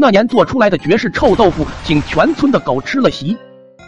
那年做出来的绝世臭豆腐，请全村的狗吃了席。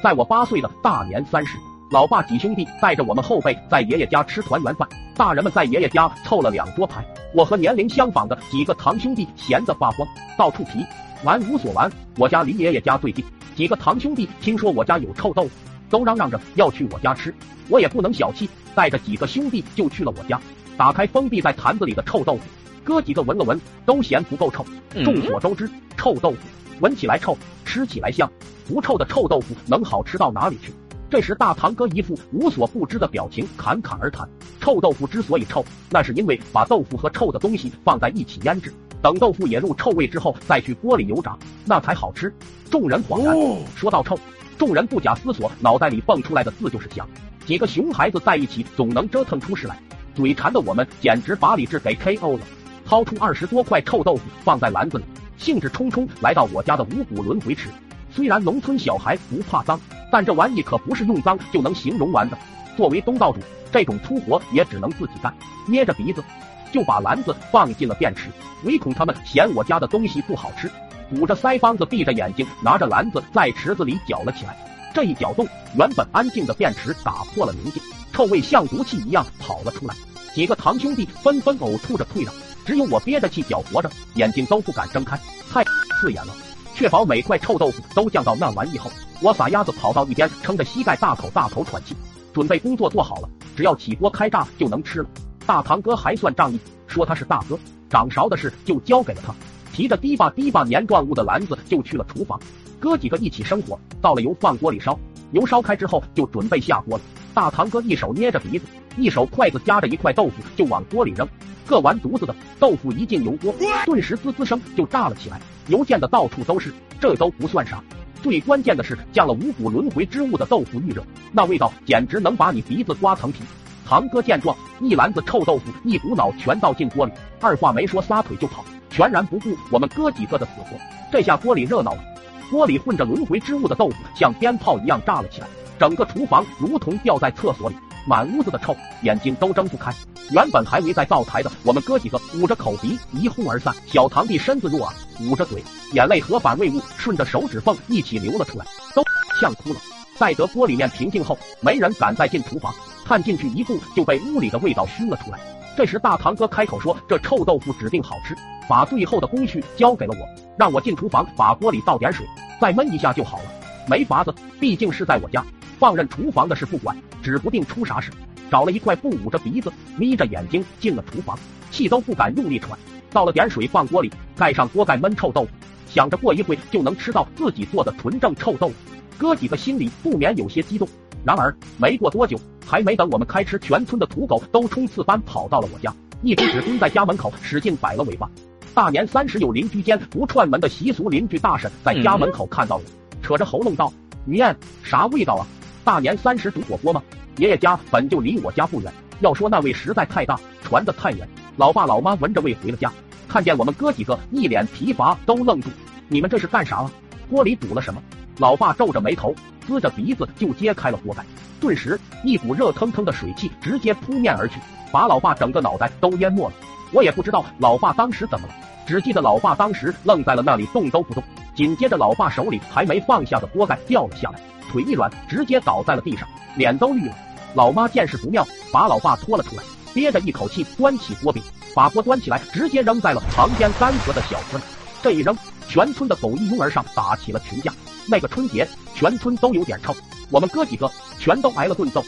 在我八岁的大年三十，老爸几兄弟带着我们后辈在爷爷家吃团圆饭，大人们在爷爷家凑了两桌牌，我和年龄相仿的几个堂兄弟闲得发慌，到处皮玩无所玩。我家离爷爷家最近，几个堂兄弟听说我家有臭豆腐，都嚷嚷着要去我家吃。我也不能小气，带着几个兄弟就去了我家，打开封闭在坛子里的臭豆腐。哥几个闻了闻，都嫌不够臭。众所周知，臭豆腐闻起来臭，吃起来香，不臭的臭豆腐能好吃到哪里去？这时，大堂哥一副无所不知的表情，侃侃而谈：臭豆腐之所以臭，那是因为把豆腐和臭的东西放在一起腌制，等豆腐也入臭味之后，再去锅里油炸，那才好吃。众人恍然，说到臭，众人不假思索，脑袋里蹦出来的字就是香。几个熊孩子在一起，总能折腾出事来。嘴馋的我们，简直把理智给 KO 了。掏出二十多块臭豆腐放在篮子里，兴致冲冲来到我家的五谷轮回池。虽然农村小孩不怕脏，但这玩意可不是用脏就能形容完的。作为东道主，这种粗活也只能自己干。捏着鼻子就把篮子放进了便池，唯恐他们嫌我家的东西不好吃，捂着腮帮子，闭着眼睛，拿着篮子在池子里搅了起来。这一搅动，原本安静的便池打破了宁静，臭味像毒气一样跑了出来。几个堂兄弟纷纷呕吐着退让。只有我憋着气搅活着，眼睛都不敢睁开，太刺眼了。确保每块臭豆腐都降到那玩意后，我撒丫子跑到一边，撑着膝盖大口大口喘气，准备工作做好了，只要起锅开炸就能吃了。大堂哥还算仗义，说他是大哥，掌勺的事就交给了他，提着滴吧滴吧粘状物的篮子就去了厨房。哥几个一起生火，倒了油放锅里烧，油烧开之后就准备下锅了。大堂哥一手捏着鼻子，一手筷子夹着一块豆腐就往锅里扔。各完犊子的豆腐一进油锅，顿时滋滋声就炸了起来，油溅的到处都是。这都不算啥，最关键的是降了五谷轮回之物的豆腐预热，那味道简直能把你鼻子刮层皮。堂哥见状，一篮子臭豆腐一股脑全倒进锅里，二话没说撒腿就跑，全然不顾我们哥几个的死活。这下锅里热闹了，锅里混着轮回之物的豆腐像鞭炮一样炸了起来，整个厨房如同掉在厕所里。满屋子的臭，眼睛都睁不开。原本还围在灶台的我们哥几个捂着口鼻一哄而散。小堂弟身子弱啊，捂着嘴，眼泪和反胃物顺着手指缝一起流了出来，都呛哭了。待得锅里面平静后，没人敢再进厨房，探进去一步就被屋里的味道熏了出来。这时大堂哥开口说：“这臭豆腐指定好吃，把最后的工序交给了我，让我进厨房把锅里倒点水，再焖一下就好了。”没法子，毕竟是在我家。放任厨房的事不管，指不定出啥事。找了一块布捂着鼻子，眯着眼睛进了厨房，气都不敢用力喘。倒了点水放锅里，盖上锅盖焖臭豆腐，想着过一会就能吃到自己做的纯正臭豆腐。哥几个心里不免有些激动。然而没过多久，还没等我们开吃，全村的土狗都冲刺般跑到了我家，一只只蹲在家门口，使劲摆了尾巴。大年三十有邻居间不串门的习俗，邻居大婶在家门口看到了，扯着喉咙道：“于燕，啥味道啊？”大年三十煮火锅吗？爷爷家本就离我家不远，要说那味实在太大，传得太远。老爸老妈闻着味回了家，看见我们哥几个一脸疲乏，都愣住。你们这是干啥？锅里煮了什么？老爸皱着眉头，呲着鼻子就揭开了锅盖，顿时一股热腾腾的水汽直接扑面而去，把老爸整个脑袋都淹没了。我也不知道老爸当时怎么了，只记得老爸当时愣在了那里，动都不动。紧接着，老爸手里还没放下的锅盖掉了下来。腿一软，直接倒在了地上，脸都绿了。老妈见势不妙，把老爸拖了出来，憋着一口气端起锅柄，把锅端起来，直接扔在了旁边干涸的小村。这一扔，全村的狗一拥而上，打起了群架。那个春节，全村都有点臭，我们哥几个全都挨了顿揍。